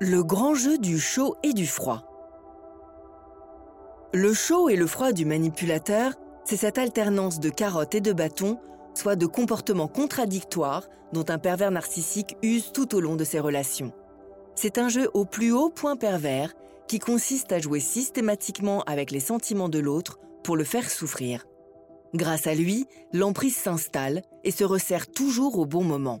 Le grand jeu du chaud et du froid. Le chaud et le froid du manipulateur, c'est cette alternance de carottes et de bâtons, soit de comportements contradictoires dont un pervers narcissique use tout au long de ses relations. C'est un jeu au plus haut point pervers qui consiste à jouer systématiquement avec les sentiments de l'autre pour le faire souffrir. Grâce à lui, l'emprise s'installe et se resserre toujours au bon moment.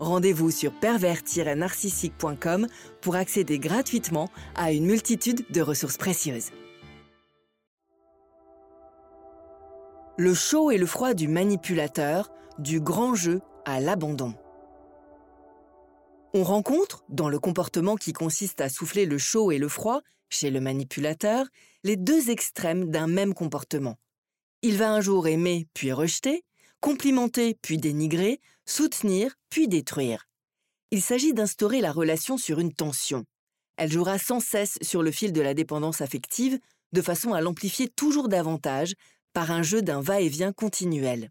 Rendez-vous sur pervers-narcissique.com pour accéder gratuitement à une multitude de ressources précieuses. Le chaud et le froid du manipulateur, du grand jeu à l'abandon. On rencontre, dans le comportement qui consiste à souffler le chaud et le froid, chez le manipulateur, les deux extrêmes d'un même comportement. Il va un jour aimer puis rejeter, complimenter puis dénigrer, soutenir puis détruire. Il s'agit d'instaurer la relation sur une tension. Elle jouera sans cesse sur le fil de la dépendance affective, de façon à l'amplifier toujours davantage par un jeu d'un va-et-vient continuel.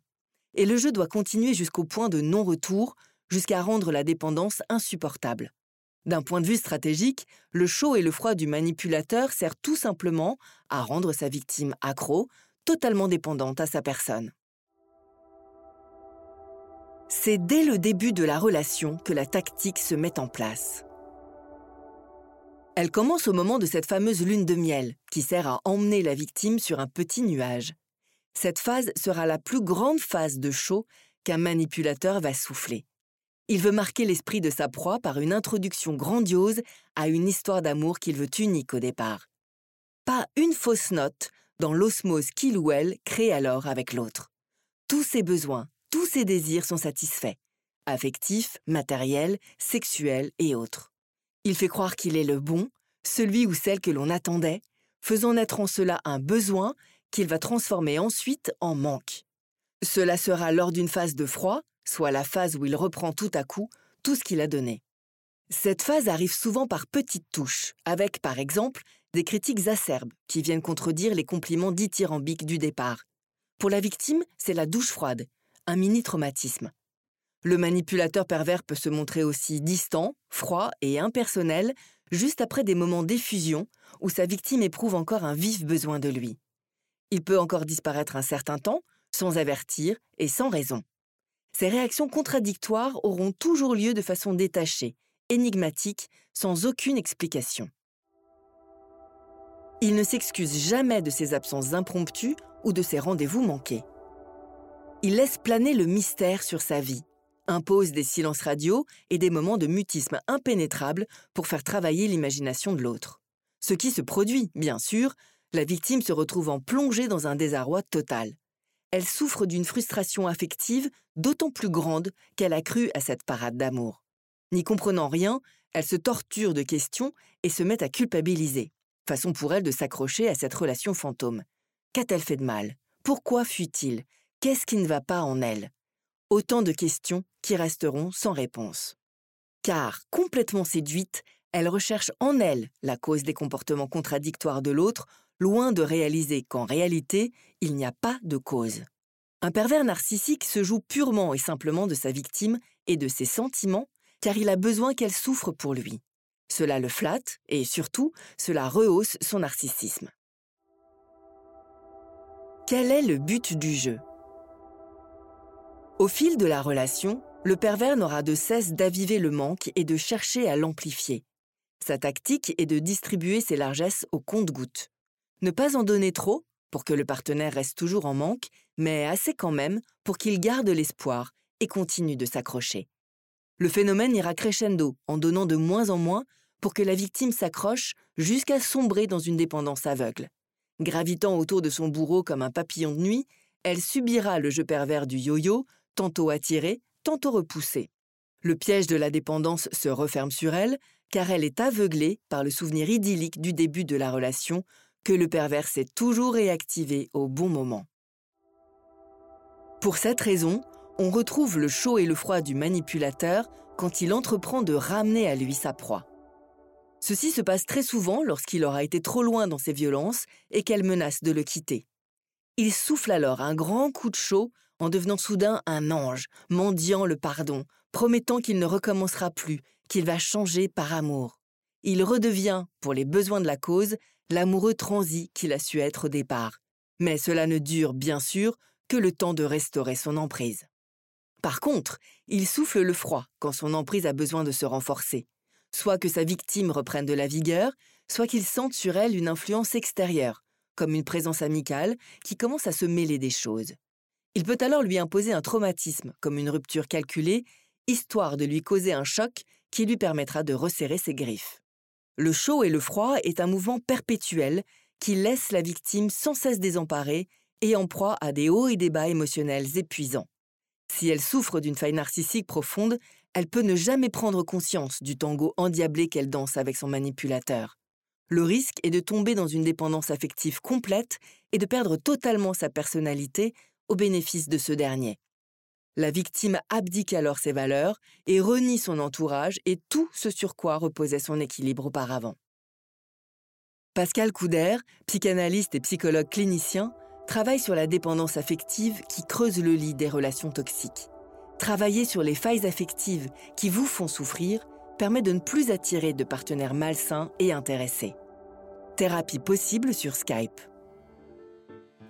Et le jeu doit continuer jusqu'au point de non-retour, jusqu'à rendre la dépendance insupportable. D'un point de vue stratégique, le chaud et le froid du manipulateur sert tout simplement à rendre sa victime accro, totalement dépendante à sa personne. C'est dès le début de la relation que la tactique se met en place. Elle commence au moment de cette fameuse lune de miel qui sert à emmener la victime sur un petit nuage. Cette phase sera la plus grande phase de chaud qu'un manipulateur va souffler. Il veut marquer l'esprit de sa proie par une introduction grandiose à une histoire d'amour qu'il veut unique au départ. Pas une fausse note dans l'osmose qu'il ou elle crée alors avec l'autre. Tous ses besoins, tous ses désirs sont satisfaits, affectifs, matériels, sexuels et autres. Il fait croire qu'il est le bon, celui ou celle que l'on attendait, faisant naître en cela un besoin qu'il va transformer ensuite en manque. Cela sera lors d'une phase de froid, soit la phase où il reprend tout à coup tout ce qu'il a donné. Cette phase arrive souvent par petites touches, avec par exemple des critiques acerbes qui viennent contredire les compliments dithyrambiques du départ. Pour la victime, c'est la douche froide, un mini-traumatisme. Le manipulateur pervers peut se montrer aussi distant, froid et impersonnel juste après des moments d'effusion où sa victime éprouve encore un vif besoin de lui. Il peut encore disparaître un certain temps, sans avertir et sans raison. Ces réactions contradictoires auront toujours lieu de façon détachée, énigmatique, sans aucune explication. Il ne s'excuse jamais de ses absences impromptues ou de ses rendez-vous manqués. Il laisse planer le mystère sur sa vie, impose des silences radio et des moments de mutisme impénétrables pour faire travailler l'imagination de l'autre. Ce qui se produit, bien sûr, la victime se retrouvant plongée dans un désarroi total elle souffre d'une frustration affective d'autant plus grande qu'elle a cru à cette parade d'amour. N'y comprenant rien, elle se torture de questions et se met à culpabiliser. Façon pour elle de s'accrocher à cette relation fantôme. Qu'a-t-elle fait de mal? Pourquoi fuit-il? Qu'est-ce qui ne va pas en elle? Autant de questions qui resteront sans réponse. Car, complètement séduite, elle recherche en elle la cause des comportements contradictoires de l'autre loin de réaliser qu'en réalité, il n'y a pas de cause. Un pervers narcissique se joue purement et simplement de sa victime et de ses sentiments, car il a besoin qu'elle souffre pour lui. Cela le flatte et surtout, cela rehausse son narcissisme. Quel est le but du jeu? Au fil de la relation, le pervers n'aura de cesse d'aviver le manque et de chercher à l'amplifier. Sa tactique est de distribuer ses largesses au compte-gouttes. Ne pas en donner trop pour que le partenaire reste toujours en manque, mais assez quand même pour qu'il garde l'espoir et continue de s'accrocher. Le phénomène ira crescendo en donnant de moins en moins pour que la victime s'accroche jusqu'à sombrer dans une dépendance aveugle. Gravitant autour de son bourreau comme un papillon de nuit, elle subira le jeu pervers du yo-yo, tantôt attiré, tantôt repoussé. Le piège de la dépendance se referme sur elle car elle est aveuglée par le souvenir idyllique du début de la relation que le pervers s'est toujours réactivé au bon moment. Pour cette raison, on retrouve le chaud et le froid du manipulateur quand il entreprend de ramener à lui sa proie. Ceci se passe très souvent lorsqu'il aura été trop loin dans ses violences et qu'elle menace de le quitter. Il souffle alors un grand coup de chaud en devenant soudain un ange, mendiant le pardon, promettant qu'il ne recommencera plus, qu'il va changer par amour. Il redevient, pour les besoins de la cause, l'amoureux transi qu'il a su être au départ. Mais cela ne dure, bien sûr, que le temps de restaurer son emprise. Par contre, il souffle le froid quand son emprise a besoin de se renforcer, soit que sa victime reprenne de la vigueur, soit qu'il sente sur elle une influence extérieure, comme une présence amicale qui commence à se mêler des choses. Il peut alors lui imposer un traumatisme, comme une rupture calculée, histoire de lui causer un choc qui lui permettra de resserrer ses griffes. Le chaud et le froid est un mouvement perpétuel qui laisse la victime sans cesse désemparée et en proie à des hauts et des bas émotionnels épuisants. Si elle souffre d'une faille narcissique profonde, elle peut ne jamais prendre conscience du tango endiablé qu'elle danse avec son manipulateur. Le risque est de tomber dans une dépendance affective complète et de perdre totalement sa personnalité au bénéfice de ce dernier. La victime abdique alors ses valeurs et renie son entourage et tout ce sur quoi reposait son équilibre auparavant. Pascal Couder, psychanalyste et psychologue clinicien, travaille sur la dépendance affective qui creuse le lit des relations toxiques. Travailler sur les failles affectives qui vous font souffrir permet de ne plus attirer de partenaires malsains et intéressés. Thérapie possible sur Skype.